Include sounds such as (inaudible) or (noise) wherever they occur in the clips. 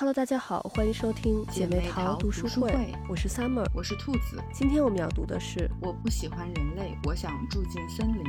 Hello，大家好，欢迎收听姐妹淘读书会，我是 Summer，我是兔子。今天我们要读的是《我不喜欢人类，我想住进森林》。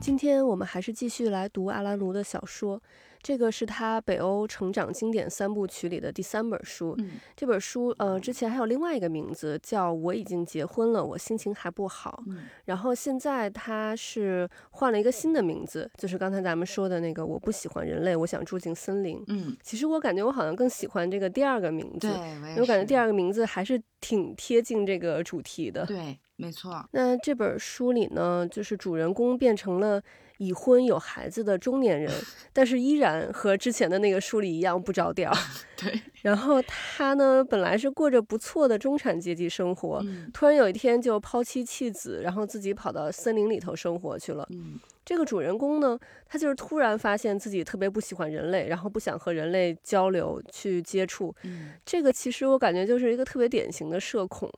今天我们还是继续来读阿拉奴的小说。这个是他北欧成长经典三部曲里的第三本书。嗯，这本书呃之前还有另外一个名字叫《我已经结婚了，我心情还不好》。嗯，然后现在他是换了一个新的名字，就是刚才咱们说的那个“我不喜欢人类，我想住进森林”。嗯，其实我感觉我好像更喜欢这个第二个名字，对，我感觉第二个名字还是挺贴近这个主题的。对，没错。那这本书里呢，就是主人公变成了。已婚有孩子的中年人，(laughs) 但是依然和之前的那个书里一样不着调。(laughs) 对。然后他呢，本来是过着不错的中产阶级生活，突然有一天就抛妻弃子，然后自己跑到森林里头生活去了。嗯。这个主人公呢，他就是突然发现自己特别不喜欢人类，然后不想和人类交流去接触。嗯。这个其实我感觉就是一个特别典型的社恐。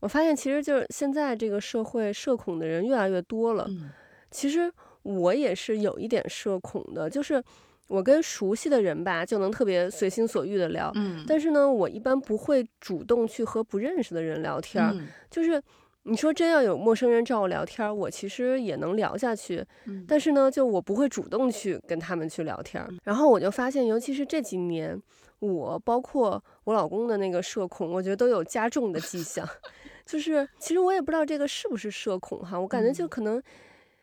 我发现其实就是现在这个社会社恐的人越来越多了。嗯。其实。我也是有一点社恐的，就是我跟熟悉的人吧，就能特别随心所欲的聊，嗯，但是呢，我一般不会主动去和不认识的人聊天，就是你说真要有陌生人找我聊天，我其实也能聊下去，但是呢，就我不会主动去跟他们去聊天，然后我就发现，尤其是这几年，我包括我老公的那个社恐，我觉得都有加重的迹象，(laughs) 就是其实我也不知道这个是不是社恐哈，我感觉就可能。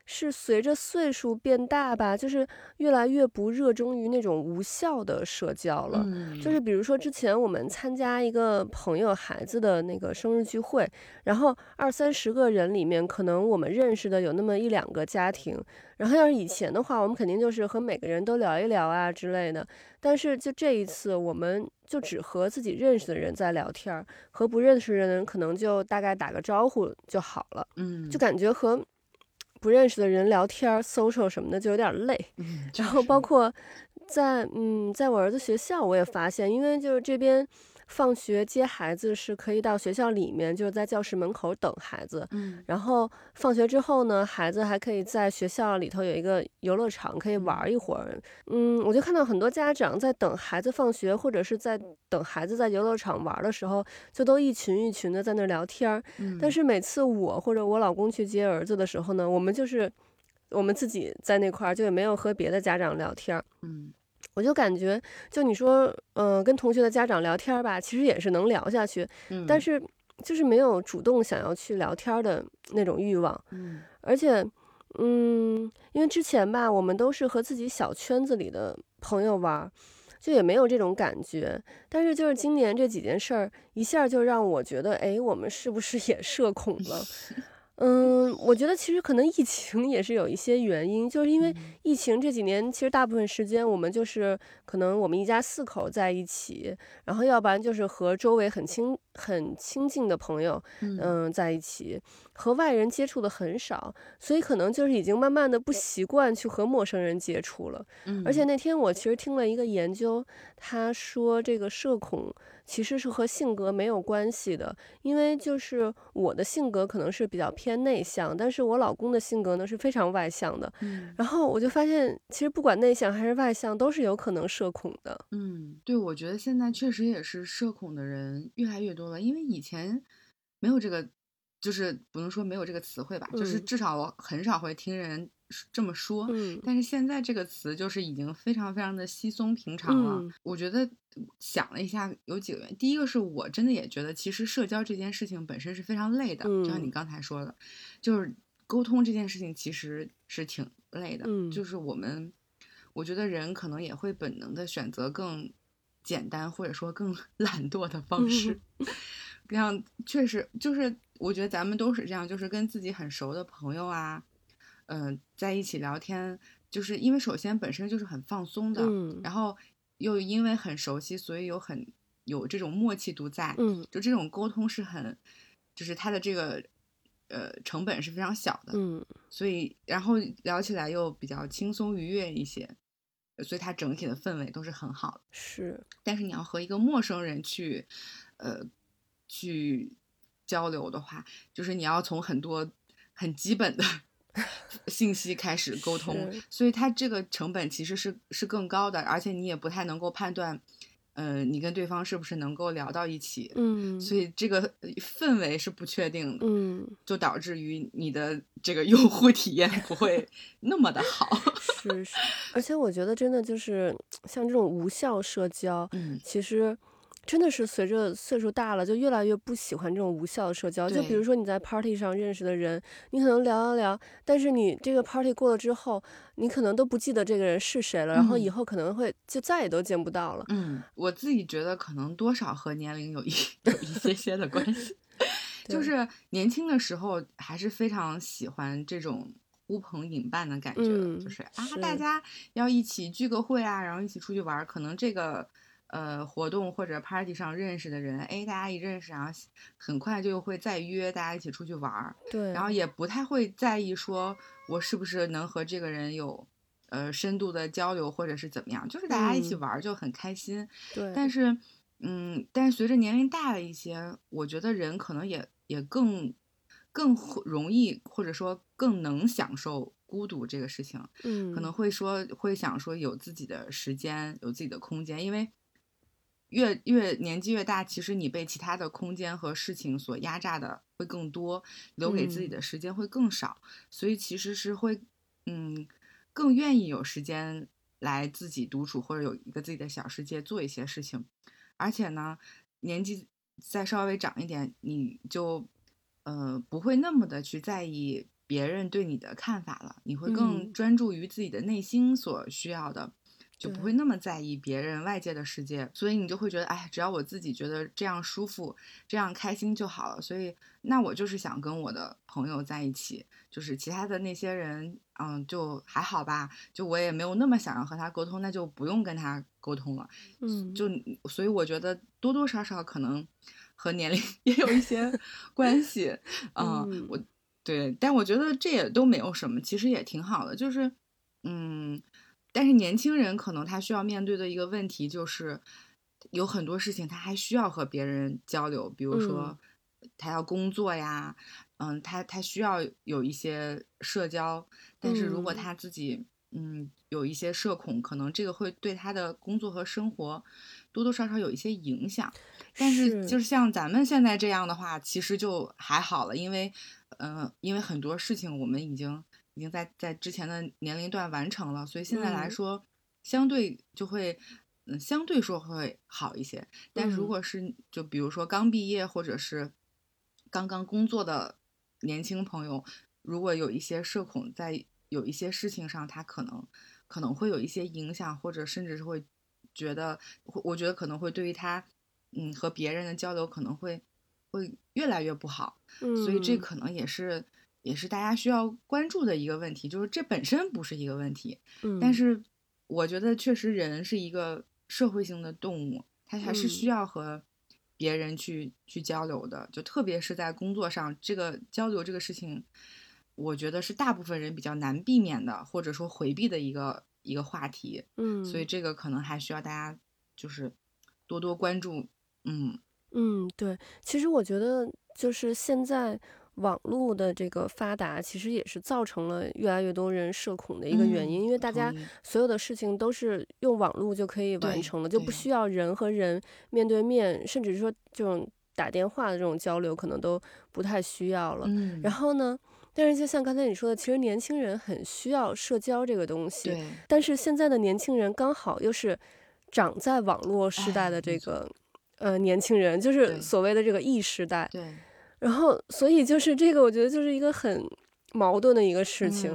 是随着岁数变大吧，就是越来越不热衷于那种无效的社交了。就是比如说之前我们参加一个朋友孩子的那个生日聚会，然后二三十个人里面，可能我们认识的有那么一两个家庭。然后要是以前的话，我们肯定就是和每个人都聊一聊啊之类的。但是就这一次，我们就只和自己认识的人在聊天，和不认识的人可能就大概打个招呼就好了。嗯，就感觉和。不认识的人聊天、social 什么的就有点累，然后包括在嗯，在我儿子学校，我也发现，因为就是这边。放学接孩子是可以到学校里面，就是在教室门口等孩子。嗯，然后放学之后呢，孩子还可以在学校里头有一个游乐场，可以玩一会儿。嗯，我就看到很多家长在等孩子放学，或者是在等孩子在游乐场玩的时候，就都一群一群的在那聊天儿。嗯，但是每次我或者我老公去接儿子的时候呢，我们就是我们自己在那块儿，就也没有和别的家长聊天儿。嗯。我就感觉，就你说，嗯，跟同学的家长聊天吧，其实也是能聊下去，但是就是没有主动想要去聊天的那种欲望，嗯，而且，嗯，因为之前吧，我们都是和自己小圈子里的朋友玩，就也没有这种感觉，但是就是今年这几件事儿，一下就让我觉得，哎，我们是不是也 (laughs) 社恐了？嗯，我觉得其实可能疫情也是有一些原因，就是因为疫情这几年，其实大部分时间我们就是可能我们一家四口在一起，然后要不然就是和周围很亲很亲近的朋友，嗯，在一起，和外人接触的很少，所以可能就是已经慢慢的不习惯去和陌生人接触了。嗯，而且那天我其实听了一个研究，他说这个社恐。其实是和性格没有关系的，因为就是我的性格可能是比较偏内向，但是我老公的性格呢是非常外向的。嗯，然后我就发现，其实不管内向还是外向，都是有可能社恐的。嗯，对，我觉得现在确实也是社恐的人越来越多了，因为以前没有这个，就是不能说没有这个词汇吧，就是至少我很少会听人。这么说，嗯，但是现在这个词就是已经非常非常的稀松平常了。我觉得想了一下，有几个原因。第一个是我真的也觉得，其实社交这件事情本身是非常累的，就像你刚才说的，就是沟通这件事情其实是挺累的。嗯，就是我们，我觉得人可能也会本能的选择更简单或者说更 (laughs) 懒惰的方式。这样确实就是，我觉得咱们都是这样，就是跟自己很熟的朋友啊。嗯，在一起聊天，就是因为首先本身就是很放松的，嗯，然后又因为很熟悉，所以有很有这种默契度在，嗯，就这种沟通是很，就是它的这个呃成本是非常小的，嗯，所以然后聊起来又比较轻松愉悦一些，所以它整体的氛围都是很好的。是，但是你要和一个陌生人去，呃，去交流的话，就是你要从很多很基本的。信息开始沟通，所以它这个成本其实是是更高的，而且你也不太能够判断。呃，你跟对方是不是能够聊到一起？嗯，所以这个氛围是不确定的，嗯，就导致于你的这个用户体验不会 (laughs) 那么的好。是是，而且我觉得真的就是像这种无效社交，嗯，其实。真的是随着岁数大了，就越来越不喜欢这种无效的社交。就比如说你在 party 上认识的人，你可能聊聊聊，但是你这个 party 过了之后，你可能都不记得这个人是谁了，然后以后可能会就再也都见不到了。嗯，我自己觉得可能多少和年龄有一 (laughs) 有一些些的关系，就是年轻的时候还是非常喜欢这种呼朋引伴的感觉，就是啊，大家要一起聚个会啊，然后一起出去玩，可能这个。呃，活动或者 party 上认识的人，哎，大家一认识，然后很快就会再约大家一起出去玩儿。对，然后也不太会在意说我是不是能和这个人有呃深度的交流，或者是怎么样，就是大家一起玩就很开心。对，但是，嗯，但是随着年龄大了一些，我觉得人可能也也更更容易，或者说更能享受孤独这个事情。嗯，可能会说会想说有自己的时间，有自己的空间，因为。越越年纪越大，其实你被其他的空间和事情所压榨的会更多，留给自己的时间会更少，所以其实是会，嗯，更愿意有时间来自己独处或者有一个自己的小世界做一些事情，而且呢，年纪再稍微长一点，你就，呃，不会那么的去在意别人对你的看法了，你会更专注于自己的内心所需要的。就不会那么在意别人外界的世界，所以你就会觉得，哎，只要我自己觉得这样舒服、这样开心就好了。所以，那我就是想跟我的朋友在一起，就是其他的那些人，嗯，就还好吧。就我也没有那么想要和他沟通，那就不用跟他沟通了。嗯，就所以我觉得多多少少可能和年龄 (laughs) 也有一些关系。(laughs) 嗯，我对，但我觉得这也都没有什么，其实也挺好的。就是，嗯。但是年轻人可能他需要面对的一个问题就是，有很多事情他还需要和别人交流，比如说他要工作呀，嗯，他他需要有一些社交。但是如果他自己嗯有一些社恐，可能这个会对他的工作和生活多多少少有一些影响。但是就是像咱们现在这样的话，其实就还好了，因为嗯，因为很多事情我们已经。已经在在之前的年龄段完成了，所以现在来说，相对就会，嗯，相对说会好一些。但如果是就比如说刚毕业或者是刚刚工作的年轻朋友，如果有一些社恐，在有一些事情上，他可能可能会有一些影响，或者甚至是会觉得，我觉得可能会对于他，嗯，和别人的交流可能会会越来越不好。嗯，所以这可能也是。也是大家需要关注的一个问题，就是这本身不是一个问题，嗯，但是我觉得确实人是一个社会性的动物，他还是需要和别人去去交流的，就特别是在工作上，这个交流这个事情，我觉得是大部分人比较难避免的，或者说回避的一个一个话题，嗯，所以这个可能还需要大家就是多多关注，嗯。嗯，对，其实我觉得就是现在。网络的这个发达，其实也是造成了越来越多人社恐的一个原因，因为大家所有的事情都是用网络就可以完成了，就不需要人和人面对面，甚至说这种打电话的这种交流，可能都不太需要了。然后呢，但是就像刚才你说的，其实年轻人很需要社交这个东西，但是现在的年轻人刚好又是长在网络时代的这个呃年轻人，就是所谓的这个 E 时代。对。然后，所以就是这个，我觉得就是一个很矛盾的一个事情。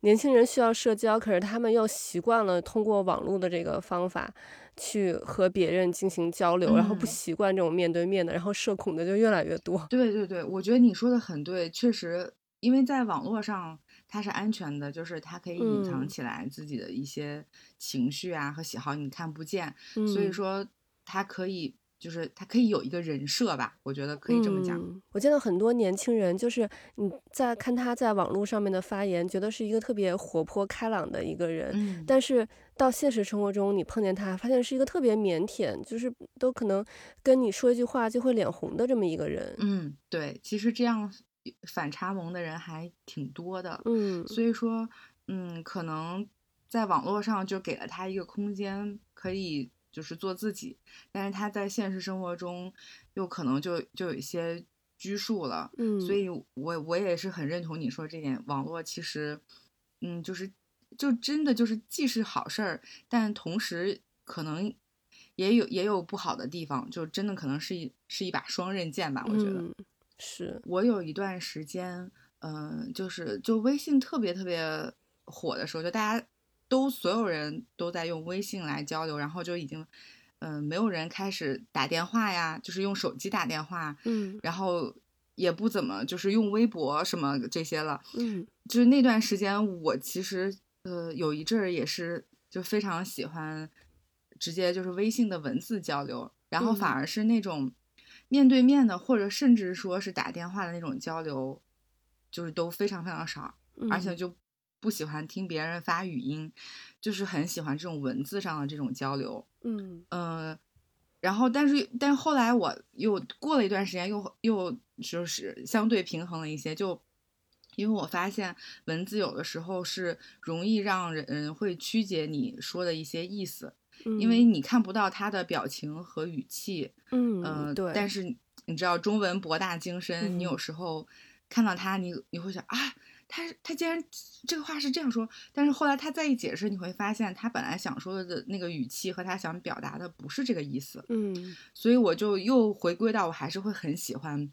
年轻人需要社交，可是他们又习惯了通过网络的这个方法去和别人进行交流，然后不习惯这种面对面的，然后社恐的就越来越多。对对对，我觉得你说的很对，确实，因为在网络上它是安全的，就是它可以隐藏起来自己的一些情绪啊和喜好，你看不见，所以说它可以。就是他可以有一个人设吧，我觉得可以这么讲。我见到很多年轻人，就是你在看他在网络上面的发言，觉得是一个特别活泼开朗的一个人。嗯，但是到现实生活中，你碰见他，发现是一个特别腼腆，就是都可能跟你说一句话就会脸红的这么一个人。嗯，对，其实这样反差萌的人还挺多的，嗯，所以说，嗯，可能在网络上就给了他一个空间，可以就是做自己，但是他在现实生活中又可能就就有一些拘束了，嗯，所以我我也是很认同你说这点，网络其实，嗯，就是就真的就是既是好事儿，但同时可能也有也有不好的地方，就真的可能是一是一把双刃剑吧，我觉得。是我有一段时间，嗯，就是就微信特别特别火的时候，就大家都所有人都在用微信来交流，然后就已经，嗯，没有人开始打电话呀，就是用手机打电话，嗯，然后也不怎么就是用微博什么这些了，嗯，就是那段时间，我其实呃有一阵儿也是就非常喜欢直接就是微信的文字交流，然后反而是那种。面对面的，或者甚至说是打电话的那种交流，就是都非常非常少，而且就不喜欢听别人发语音，就是很喜欢这种文字上的这种交流。嗯呃，然后但是但后来我又过了一段时间，又又就是相对平衡了一些，就因为我发现文字有的时候是容易让人会曲解你说的一些意思。因为你看不到他的表情和语气，嗯，对。但是你知道中文博大精深，你有时候看到他，你你会想啊，他他竟然这个话是这样说，但是后来他再一解释，你会发现他本来想说的那个语气和他想表达的不是这个意思，嗯。所以我就又回归到我还是会很喜欢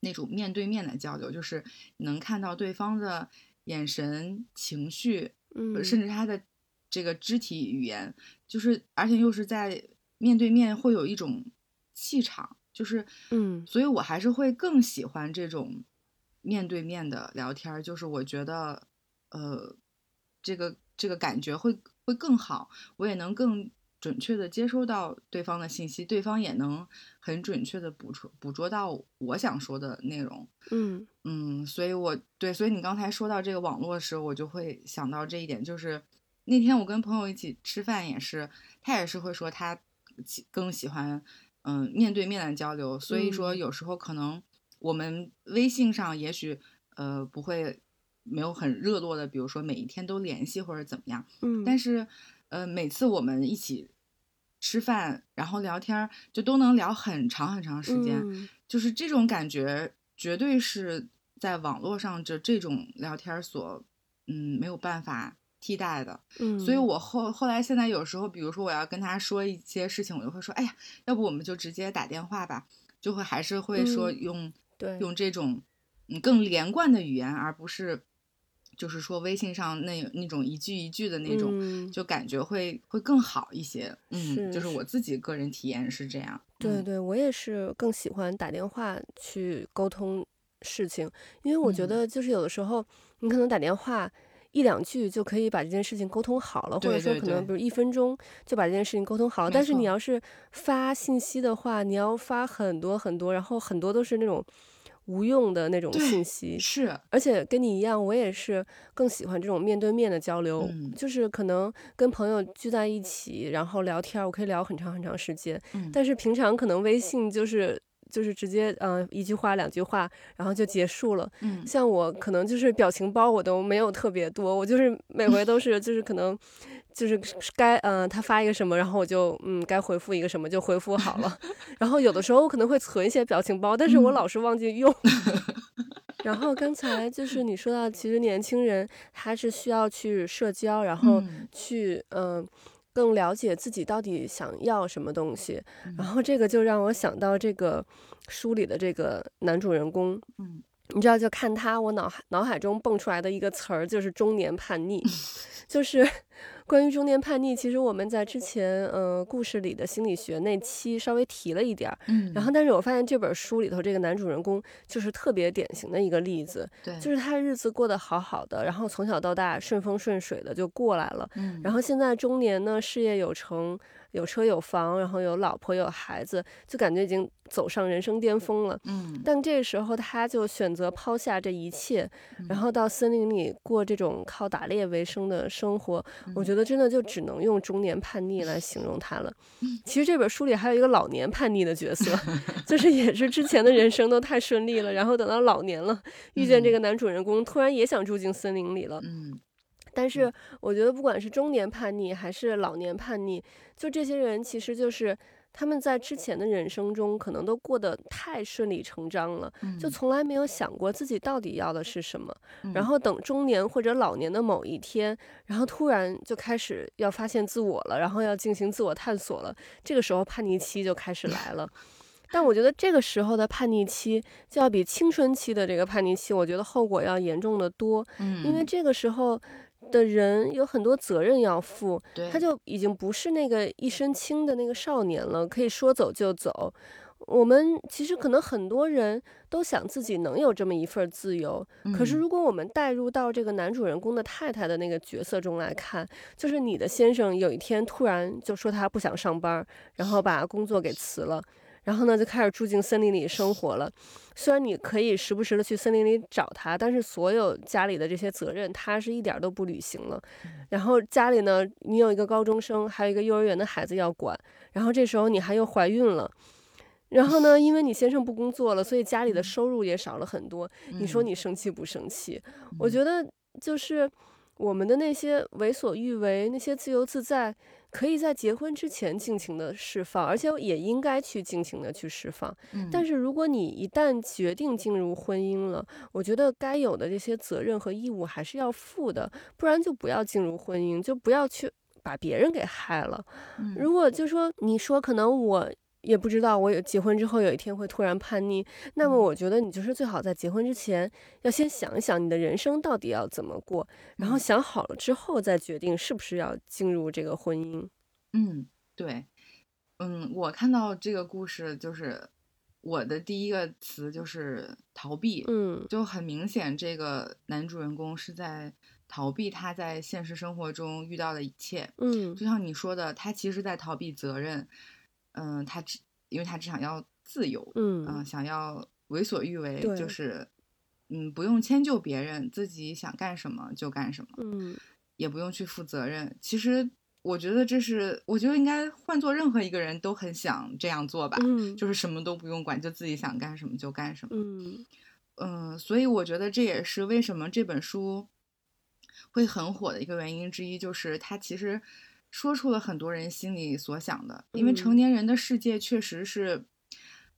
那种面对面的交流，就是能看到对方的眼神、情绪，嗯，甚至他的。这个肢体语言，就是而且又是在面对面，会有一种气场，就是嗯，所以我还是会更喜欢这种面对面的聊天，就是我觉得，呃，这个这个感觉会会更好，我也能更准确的接收到对方的信息，对方也能很准确的捕捉捕捉到我想说的内容，嗯嗯，所以我对，所以你刚才说到这个网络的时候，我就会想到这一点，就是。那天我跟朋友一起吃饭，也是他也是会说他更喜欢嗯面对面的交流，所以说有时候可能我们微信上也许呃不会没有很热络的，比如说每一天都联系或者怎么样，嗯，但是呃每次我们一起吃饭然后聊天就都能聊很长很长时间，就是这种感觉绝对是在网络上这这种聊天所嗯没有办法。替代的，嗯，所以我后后来现在有时候，比如说我要跟他说一些事情，我就会说，哎呀，要不我们就直接打电话吧，就会还是会说用对用这种嗯更连贯的语言，而不是就是说微信上那那种一句一句的那种，就感觉会会更好一些。嗯，就是我自己个人体验是这样。对对，我也是更喜欢打电话去沟通事情，因为我觉得就是有的时候你可能打电话。一两句就可以把这件事情沟通好了，或者说可能比如一分钟就把这件事情沟通好了。但是你要是发信息的话，你要发很多很多，然后很多都是那种无用的那种信息。是，而且跟你一样，我也是更喜欢这种面对面的交流，就是可能跟朋友聚在一起，然后聊天，我可以聊很长很长时间。但是平常可能微信就是。就是直接嗯一句话两句话，然后就结束了。嗯，像我可能就是表情包我都没有特别多，我就是每回都是就是可能就是该嗯他发一个什么，然后我就嗯该回复一个什么就回复好了。(laughs) 然后有的时候我可能会存一些表情包，但是我老是忘记用。(laughs) 然后刚才就是你说到，其实年轻人他是需要去社交，然后去嗯。更了解自己到底想要什么东西，然后这个就让我想到这个书里的这个男主人公，嗯，你知道，就看他，我脑海脑海中蹦出来的一个词儿就是中年叛逆，(laughs) 就是。关于中年叛逆，其实我们在之前呃故事里的心理学那期稍微提了一点儿，嗯，然后但是我发现这本书里头这个男主人公就是特别典型的一个例子，对，就是他日子过得好好的，然后从小到大顺风顺水的就过来了，嗯，然后现在中年呢事业有成，有车有房，然后有老婆有孩子，就感觉已经走上人生巅峰了。嗯，但这个时候他就选择抛下这一切，然后到森林里过这种靠打猎为生的生活。我觉得真的就只能用中年叛逆来形容他了。(laughs) 其实这本书里还有一个老年叛逆的角色，(laughs) 就是也是之前的人生都太顺利了，然后等到老年了，遇见这个男主人公，突然也想住进森林里了。嗯。但是我觉得，不管是中年叛逆还是老年叛逆，就这些人，其实就是他们在之前的人生中，可能都过得太顺理成章了，就从来没有想过自己到底要的是什么。然后等中年或者老年的某一天，然后突然就开始要发现自我了，然后要进行自我探索了，这个时候叛逆期就开始来了。但我觉得这个时候的叛逆期，就要比青春期的这个叛逆期，我觉得后果要严重的多。嗯，因为这个时候。的人有很多责任要负，他就已经不是那个一身轻的那个少年了，可以说走就走。我们其实可能很多人都想自己能有这么一份自由，可是如果我们带入到这个男主人公的太太的那个角色中来看，就是你的先生有一天突然就说他不想上班，然后把工作给辞了。然后呢，就开始住进森林里生活了。虽然你可以时不时的去森林里找他，但是所有家里的这些责任，他是一点都不履行了。然后家里呢，你有一个高中生，还有一个幼儿园的孩子要管。然后这时候你还又怀孕了。然后呢，因为你先生不工作了，所以家里的收入也少了很多。你说你生气不生气？我觉得就是我们的那些为所欲为，那些自由自在。可以在结婚之前尽情的释放，而且也应该去尽情的去释放。但是如果你一旦决定进入婚姻了，我觉得该有的这些责任和义务还是要负的，不然就不要进入婚姻，就不要去把别人给害了。如果就说你说可能我。也不知道我有结婚之后有一天会突然叛逆，那么我觉得你就是最好在结婚之前要先想一想你的人生到底要怎么过，然后想好了之后再决定是不是要进入这个婚姻。嗯，对，嗯，我看到这个故事就是我的第一个词就是逃避，嗯，就很明显这个男主人公是在逃避他在现实生活中遇到的一切，嗯，就像你说的，他其实在逃避责任。嗯，他只因为他只想要自由，嗯，想要为所欲为，就是，嗯，不用迁就别人，自己想干什么就干什么，嗯，也不用去负责任。其实我觉得这是，我觉得应该换做任何一个人都很想这样做吧，嗯，就是什么都不用管，就自己想干什么就干什么，嗯嗯，所以我觉得这也是为什么这本书会很火的一个原因之一，就是它其实。说出了很多人心里所想的，因为成年人的世界确实是，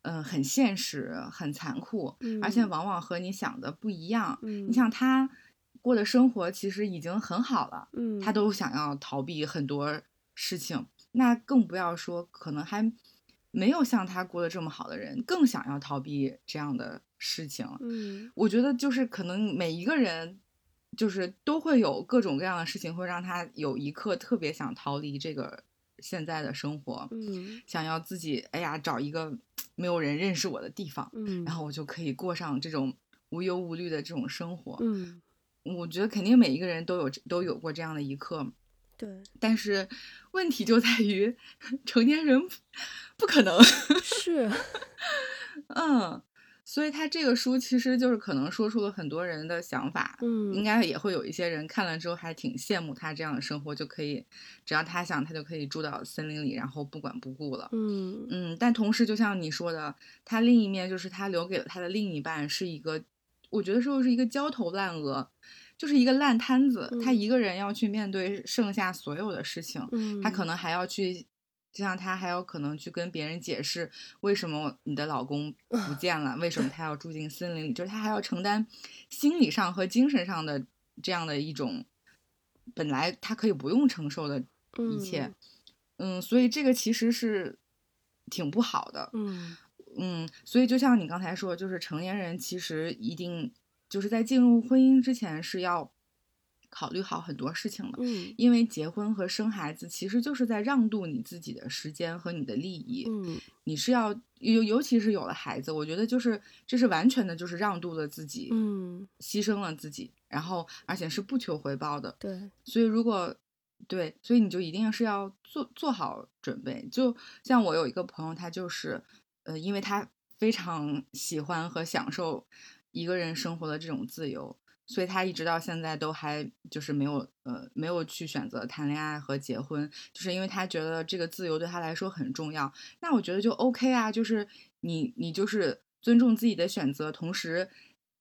嗯，很现实、很残酷，而且往往和你想的不一样。你想他过的生活其实已经很好了，他都想要逃避很多事情，那更不要说可能还没有像他过得这么好的人，更想要逃避这样的事情。嗯，我觉得就是可能每一个人。就是都会有各种各样的事情，会让他有一刻特别想逃离这个现在的生活，嗯，想要自己哎呀找一个没有人认识我的地方，嗯，然后我就可以过上这种无忧无虑的这种生活，嗯，我觉得肯定每一个人都有都有过这样的一刻，对，但是问题就在于 (laughs) 成年人不可能是，(laughs) 嗯。所以他这个书其实就是可能说出了很多人的想法，嗯，应该也会有一些人看了之后还挺羡慕他这样的生活，就可以只要他想，他就可以住到森林里，然后不管不顾了，嗯嗯。但同时，就像你说的，他另一面就是他留给了他的另一半是一个，我觉得说是一个焦头烂额，就是一个烂摊子，他一个人要去面对剩下所有的事情，他可能还要去。就像她还有可能去跟别人解释为什么你的老公不见了，为什么他要住进森林里，就是她还要承担心理上和精神上的这样的一种本来他可以不用承受的一切，嗯，所以这个其实是挺不好的，嗯嗯，所以就像你刚才说，就是成年人其实一定就是在进入婚姻之前是要。考虑好很多事情了，嗯，因为结婚和生孩子其实就是在让渡你自己的时间和你的利益，嗯，你是要尤尤其是有了孩子，我觉得就是这是完全的就是让渡了自己，嗯，牺牲了自己，然后而且是不求回报的，对，所以如果对，所以你就一定是要做做好准备，就像我有一个朋友，他就是呃，因为他非常喜欢和享受一个人生活的这种自由，所以他一直到现在都还就是没有呃没有去选择谈恋爱和结婚，就是因为他觉得这个自由对他来说很重要。那我觉得就 OK 啊，就是你你就是尊重自己的选择，同时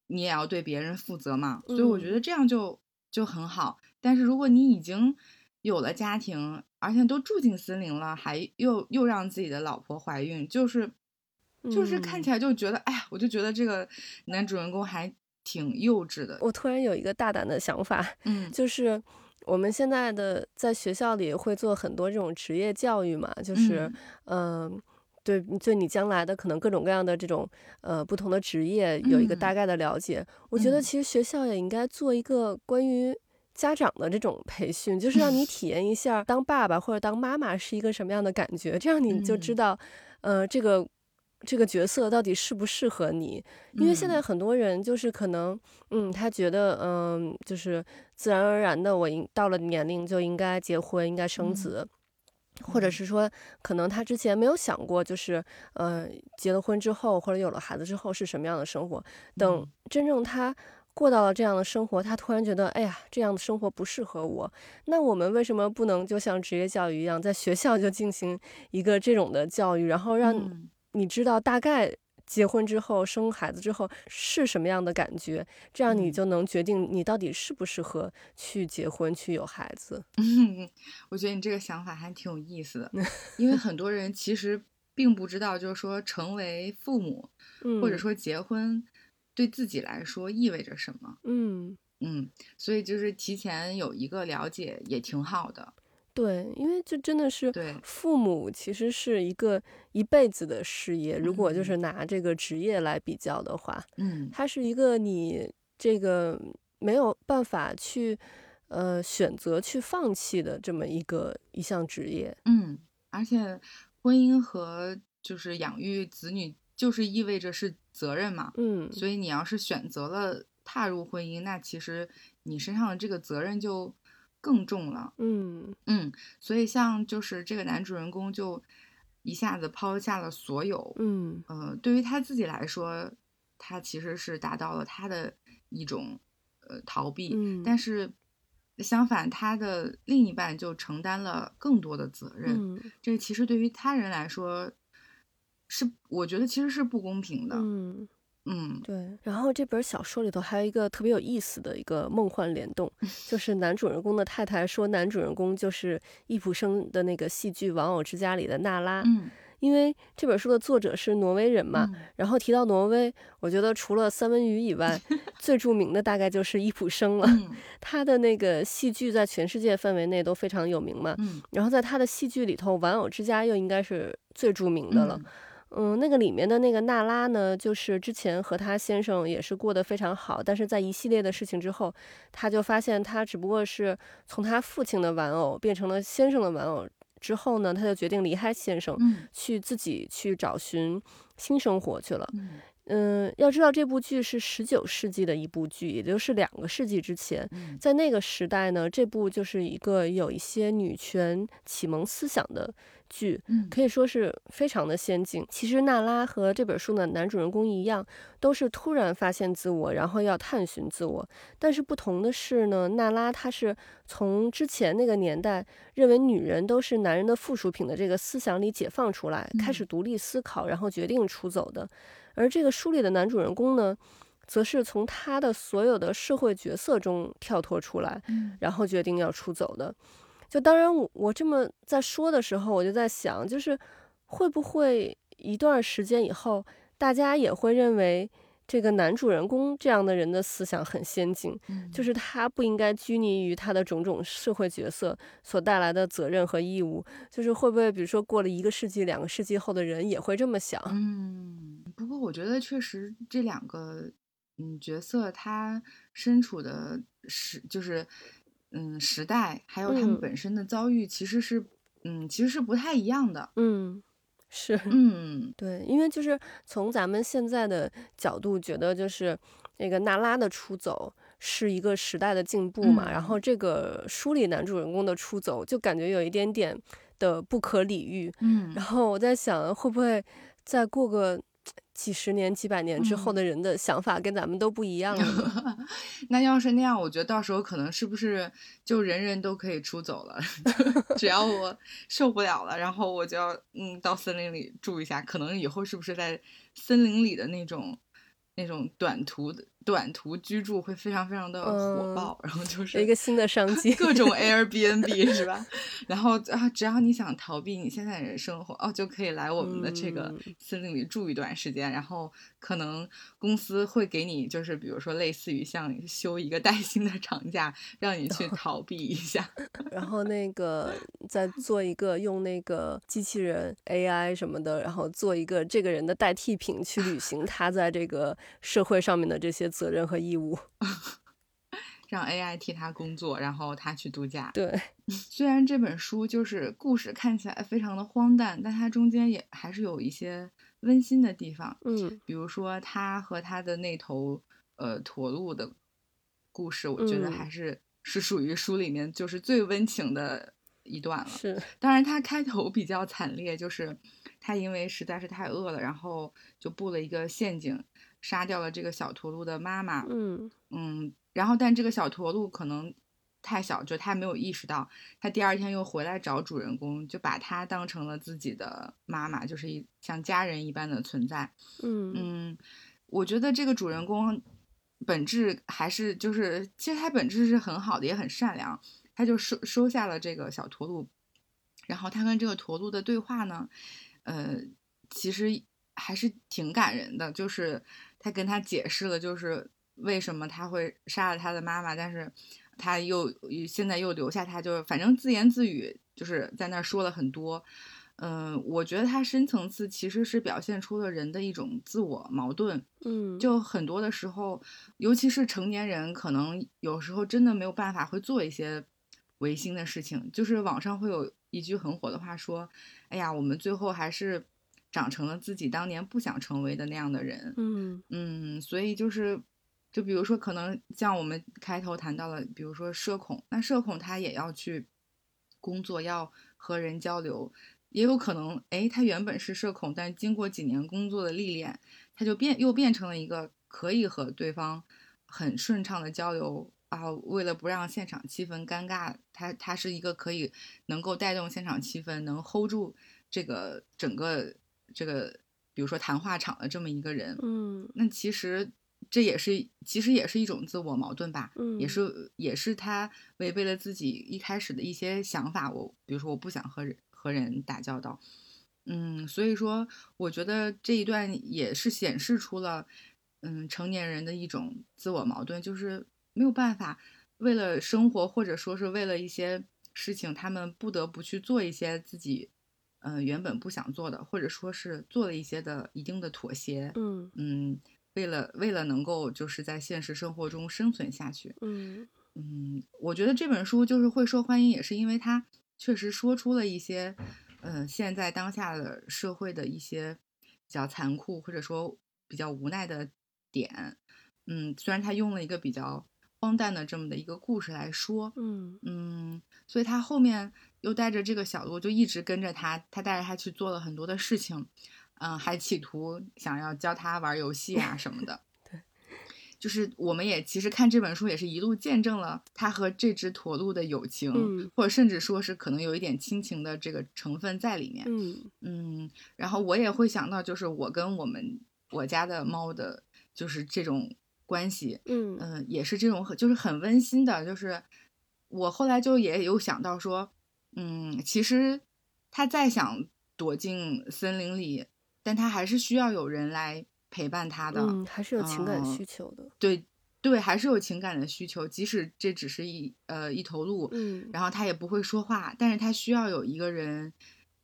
你也要对别人负责嘛。所以我觉得这样就就很好。但是如果你已经有了家庭，而且都住进森林了，还又又让自己的老婆怀孕，就是。就是看起来就觉得，哎呀，我就觉得这个男主人公还挺幼稚的。我突然有一个大胆的想法，(laughs) 嗯，就是我们现在的在学校里会做很多这种职业教育嘛，就是，嗯，对，对你将来的可能各种各样的这种呃不同的职业有一个大概的了解。我觉得其实学校也应该做一个关于家长的这种培训，就是让你 (laughs) 体验一下当爸爸或者当妈妈是一个什么样的感觉，这样你就知道，呃，这个。这个角色到底适不适合你？因为现在很多人就是可能，嗯，他觉得，嗯，就是自然而然的，我应到了年龄就应该结婚，应该生子，或者是说，可能他之前没有想过，就是，呃，结了婚之后或者有了孩子之后是什么样的生活。等真正他过到了这样的生活，他突然觉得，哎呀，这样的生活不适合我。那我们为什么不能就像职业教育一样，在学校就进行一个这种的教育，然后让？你知道大概结婚之后生孩子之后是什么样的感觉，这样你就能决定你到底适不适合去结婚去有孩子。嗯 (laughs) 我觉得你这个想法还挺有意思的，(laughs) 因为很多人其实并不知道，就是说成为父母或者说结婚对自己来说意味着什么。嗯嗯，所以就是提前有一个了解也挺好的。对，因为这真的是父母，其实是一个一辈子的事业。如果就是拿这个职业来比较的话，嗯，它是一个你这个没有办法去呃选择去放弃的这么一个一项职业。嗯，而且婚姻和就是养育子女，就是意味着是责任嘛。嗯，所以你要是选择了踏入婚姻，那其实你身上的这个责任就。更重了，嗯。嗯，所以像就是这个男主人公就一下子抛下了所有，嗯。呃，对于他自己来说，他其实是达到了他的一种呃逃避，嗯，但是相反，他的另一半就承担了更多的责任，这其实对于他人来说是我觉得其实是不公平的，嗯。嗯，对。然后这本小说里头还有一个特别有意思的一个梦幻联动，(laughs) 就是男主人公的太太说男主人公就是易卜生的那个戏剧《玩偶之家》里的娜拉。嗯，因为这本书的作者是挪威人嘛，然后提到挪威，我觉得除了三文鱼以外，(laughs) 最著名的大概就是易卜生了。他的那个戏剧在全世界范围内都非常有名嘛。嗯，然后在他的戏剧里头，《玩偶之家》又应该是最著名的了。嗯，那个里面的那个娜拉呢，就是之前和她先生也是过得非常好，但是在一系列的事情之后，她就发现她只不过是从她父亲的玩偶变成了先生的玩偶之后呢，她就决定离开先生，去自己去找寻新生活去了。嗯，要知道这部剧是十九世纪的一部剧，也就是两个世纪之前，在那个时代呢，这部就是一个有一些女权启蒙思想的。剧可以说是非常的先进。其实娜拉和这本书的男主人公一样，都是突然发现自我，然后要探寻自我。但是不同的是呢，娜拉她是从之前那个年代认为女人都是男人的附属品的这个思想里解放出来，开始独立思考，然后决定出走的。而这个书里的男主人公呢，则是从他的所有的社会角色中跳脱出来，然后决定要出走的。就当然，我我这么在说的时候，我就在想，就是会不会一段时间以后，大家也会认为这个男主人公这样的人的思想很先进，就是他不应该拘泥于他的种种社会角色所带来的责任和义务。就是会不会，比如说过了一个世纪、两个世纪后的人也会这么想？嗯，不过我觉得确实这两个嗯角色他身处的时就是。嗯，时代还有他们本身的遭遇，其实是，嗯，其实是不太一样的。嗯，是，嗯，对，因为就是从咱们现在的角度觉得，就是那个娜拉的出走是一个时代的进步嘛，然后这个书里男主人公的出走就感觉有一点点的不可理喻。嗯，然后我在想，会不会？再过个几十年、几百年之后的人的想法跟咱们都不一样了。(laughs) 那要是那样，我觉得到时候可能是不是就人人都可以出走了？(laughs) 只要我受不了了，然后我就要嗯到森林里住一下。可能以后是不是在森林里的那种那种短途的？短途居住会非常非常的火爆，然后就是一个新的商机，(laughs) 各种 Airbnb (laughs) 是吧？然后啊，只要你想逃避你现在的生活，哦，就可以来我们的这个森林里住一段时间。然后可能公司会给你，就是比如说类似于像休一个带薪的长假，让你去 (laughs) 逃避一下。然后那个再做一个用那个机器人 AI 什么的，然后做一个这个人的代替品去履行他在这个社会上面的这些。责任和义务，(laughs) 让 AI 替他工作，然后他去度假。对，(laughs) 虽然这本书就是故事看起来非常的荒诞，但它中间也还是有一些温馨的地方。嗯，比如说他和他的那头呃驼鹿的故事，我觉得还是是属于书里面就是最温情的一段了。是，当然他开头比较惨烈，就是他因为实在是太饿了，然后就布了一个陷阱。杀掉了这个小驼鹿的妈妈，嗯。嗯，然后但这个小驼鹿可能太小，就他没有意识到，他第二天又回来找主人公，就把他当成了自己的妈妈，就是一像家人一般的存在，嗯。嗯，我觉得这个主人公本质还是就是，其实他本质是很好的，也很善良，他就收收下了这个小驼鹿，然后他跟这个驼鹿的对话呢，呃，其实还是挺感人的，就是。他跟他解释了，就是为什么他会杀了他的妈妈，但是他又现在又留下他，就是反正自言自语，就是在那说了很多。嗯，我觉得他深层次其实是表现出了人的一种自我矛盾。嗯，就很多的时候，尤其是成年人，可能有时候真的没有办法会做一些违心的事情。就是网上会有一句很火的话说：“哎呀，我们最后还是。”长成了自己当年不想成为的那样的人，嗯嗯，所以就是，就比如说，可能像我们开头谈到了，比如说社恐，那社恐他也要去工作，要和人交流，也有可能，哎，他原本是社恐，但经过几年工作的历练，他就变又变成了一个可以和对方很顺畅的交流啊。为了不让现场气氛尴尬，他他是一个可以能够带动现场气氛，能 hold 住这个整个。这个，比如说谈话场的这么一个人，嗯，那其实这也是，其实也是一种自我矛盾吧，嗯，也是，也是他违背了自己一开始的一些想法。我比如说，我不想和人和人打交道，嗯，所以说，我觉得这一段也是显示出了，嗯，成年人的一种自我矛盾，就是没有办法为了生活，或者说是为了一些事情，他们不得不去做一些自己。嗯，原本不想做的，或者说是做了一些的一定的妥协，嗯。嗯，为了为了能够就是在现实生活中生存下去，嗯。嗯，我觉得这本书就是会受欢迎，也是因为它确实说出了一些，嗯，现在当下的社会的一些比较残酷或者说比较无奈的点，嗯，虽然他用了一个比较荒诞的这么的一个故事来说，嗯。嗯，所以他后面。又带着这个小鹿，就一直跟着他。他带着他去做了很多的事情，嗯，还企图想要教他玩游戏啊什么的。(laughs) 对，就是我们也其实看这本书，也是一路见证了他和这只驼鹿的友情，或者甚至说是可能有一点亲情的这个成分在里面。嗯嗯，然后我也会想到，就是我跟我们我家的猫的，就是这种关系。嗯嗯，也是这种很就是很温馨的。就是我后来就也有想到说。嗯，其实他再想躲进森林里，但他还是需要有人来陪伴他的。嗯，还是有情感需求的。对对，还是有情感的需求，即使这只是一呃一头鹿，嗯，然后他也不会说话，但是他需要有一个人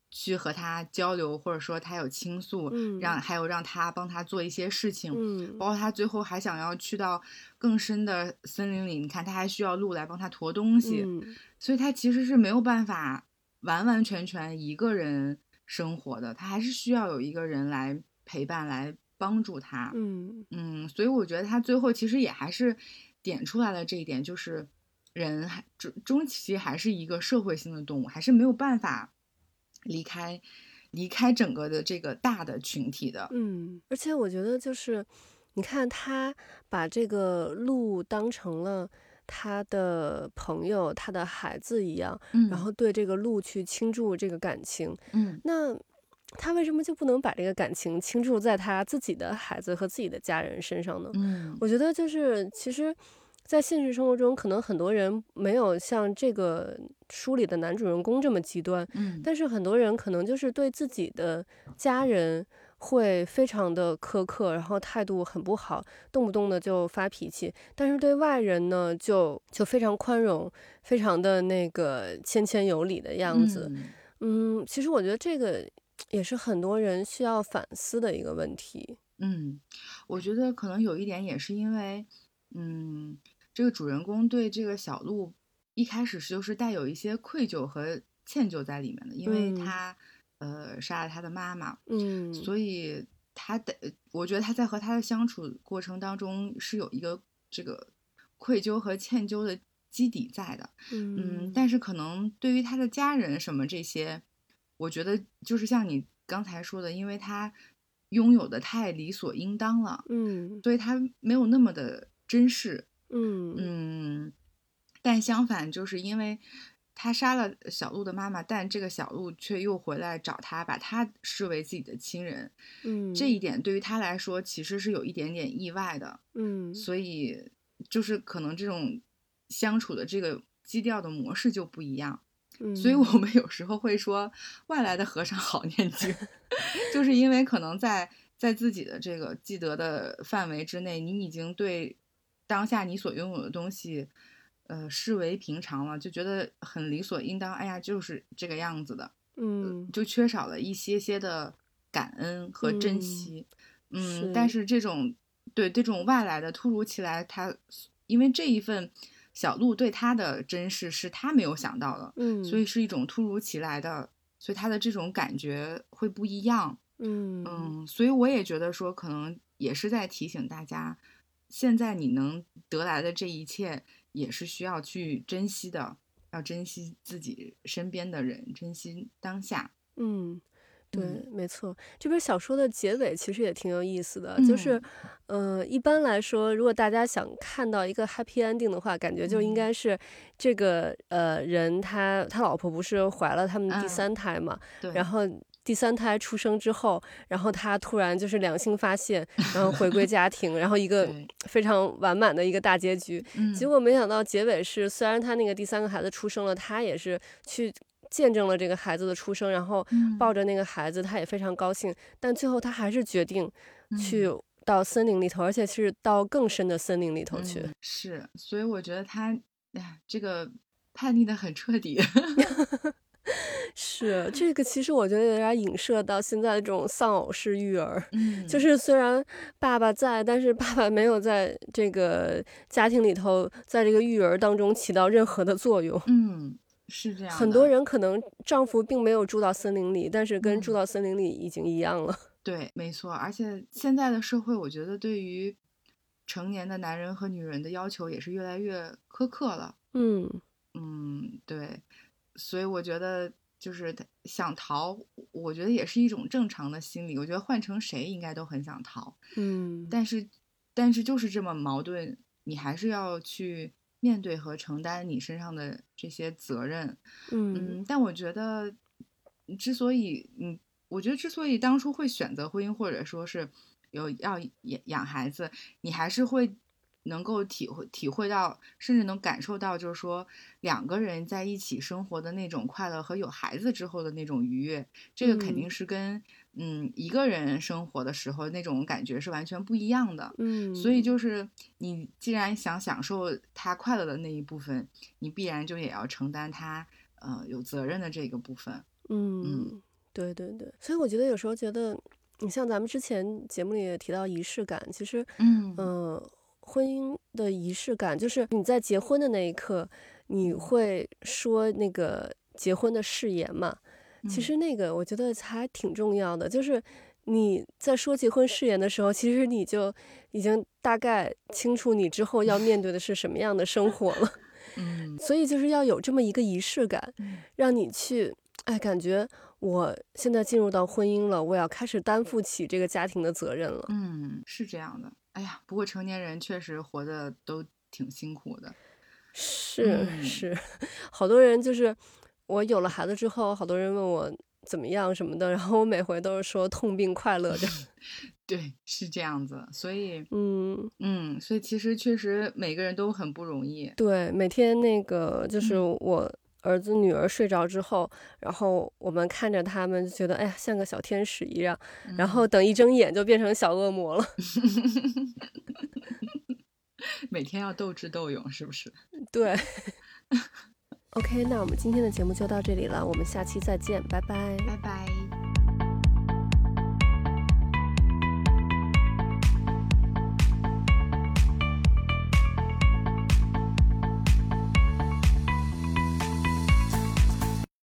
去和他交流，或者说他有倾诉，嗯，让还有让他帮他做一些事情，嗯，包括他最后还想要去到更深的森林里，你看他还需要鹿来帮他驮东西。嗯。所以他其实是没有办法完完全全一个人生活的，他还是需要有一个人来陪伴、来帮助他。嗯嗯，所以我觉得他最后其实也还是点出来了这一点，就是人还终终其还是一个社会性的动物，还是没有办法离开离开整个的这个大的群体的。嗯，而且我觉得就是，你看他把这个鹿当成了他的朋友、他的孩子一样，然后对这个鹿去倾注这个感情。嗯，那他为什么就不能把这个感情倾注在他自己的孩子和自己的家人身上呢？嗯，我觉得就是其实。在现实生活中，可能很多人没有像这个书里的男主人公这么极端，嗯，但是很多人可能就是对自己的家人会非常的苛刻，然后态度很不好，动不动的就发脾气，但是对外人呢，就就非常宽容，非常的那个谦谦有礼的样子。嗯，其实我觉得这个也是很多人需要反思的一个问题。嗯，我觉得可能有一点也是因为，嗯。这个主人公对这个小鹿一开始是就是带有一些愧疚和歉疚在里面的，因为他呃杀了他的妈妈，嗯，所以他的我觉得他在和他的相处过程当中是有一个这个愧疚和歉疚的基底在的，嗯，但是可能对于他的家人什么这些，我觉得就是像你刚才说的，因为他拥有的太理所应当了，嗯，所以他没有那么的珍视。嗯。嗯，但相反，就是因为他杀了小鹿的妈妈，但这个小鹿却又回来找他，把他视为自己的亲人。嗯，这一点对于他来说其实是有一点点意外的。嗯，所以就是可能这种相处的这个基调的模式就不一样。嗯，所以我们有时候会说外来的和尚好念经，(laughs) 就是因为可能在在自己的这个积德的范围之内，你已经对。当下你所拥有的东西，呃，视为平常了，就觉得很理所应当。哎呀，就是这个样子的，嗯，就缺少了一些些的感恩和珍惜。嗯，但是这种对这种外来的突如其来，他因为这一份小鹿对他的珍视是他没有想到的，嗯，所以是一种突如其来的，所以他的这种感觉会不一样。嗯嗯，所以我也觉得说，可能也是在提醒大家。现在你能得来的这一切，也是需要去珍惜的，要珍惜自己身边的人，珍惜当下。嗯，对，没错。这本小说的结尾其实也挺有意思的，就是，呃，一般来说，如果大家想看到一个 happy ending 的话，感觉就应该是这个呃人他他老婆不是怀了他们第三胎嘛，然后。第三胎出生之后，然后他突然就是良心发现，然后回归家庭，然后一个非常完满的一个大结局。结果没想到结尾是，虽然他那个第三个孩子出生了，他也是去见证了这个孩子的出生，然后抱着那个孩子，他也非常高兴。但最后他还是决定去到森林里头，而且是到更深的森林里头去。是，所以我觉得他，哎，这个叛逆的很彻底。(laughs) 是这个，其实我觉得有点影射到现在这种丧偶式育儿，嗯，就是虽然爸爸在，但是爸爸没有在这个家庭里头，在这个育儿当中起到任何的作用。嗯，是这样。很多人可能丈夫并没有住到森林里，但是跟住到森林里已经一样了。(laughs) 对，没错。而且现在的社会，我觉得对于成年的男人和女人的要求也是越来越苛刻了。嗯嗯，对。所以我觉得，就是他想逃，我觉得也是一种正常的心理。我觉得换成谁应该都很想逃，嗯。但是，但是就是这么矛盾，你还是要去面对和承担你身上的这些责任，嗯。但我觉得，之所以，嗯，我觉得之所以当初会选择婚姻，或者说是有要养养孩子，你还是会。能够体会体会到，甚至能感受到，就是说两个人在一起生活的那种快乐和有孩子之后的那种愉悦，这个肯定是跟嗯一个人生活的时候那种感觉是完全不一样的。嗯，所以就是你既然想享受他快乐的那一部分，你必然就也要承担他呃有责任的这个部分。嗯，对对对，所以我觉得有时候觉得，你像咱们之前节目里也提到仪式感，其实嗯嗯。婚姻的仪式感，就是你在结婚的那一刻，你会说那个结婚的誓言嘛？其实那个我觉得还挺重要的，就是你在说结婚誓言的时候，其实你就已经大概清楚你之后要面对的是什么样的生活了。(laughs) 嗯，(laughs) 所以就是要有这么一个仪式感，让你去哎，感觉我现在进入到婚姻了，我要开始担负起这个家庭的责任了。嗯，是这样的。哎呀，不过成年人确实活的都挺辛苦的。是是，好多人就是我有了孩子之后，好多人问我怎么样什么的，然后我每回都是说痛并快乐着。(laughs) 对，是这样子。所以，(laughs) 嗯嗯，所以其实确实每个人都很不容易。对，每天那个就是我。儿子女儿睡着之后，然后我们看着他们，就觉得哎呀，像个小天使一样。然后等一睁眼，就变成小恶魔了。(laughs) 每天要斗智斗勇，是不是？(laughs) 对。OK，那我们今天的节目就到这里了，我们下期再见，拜拜，拜拜。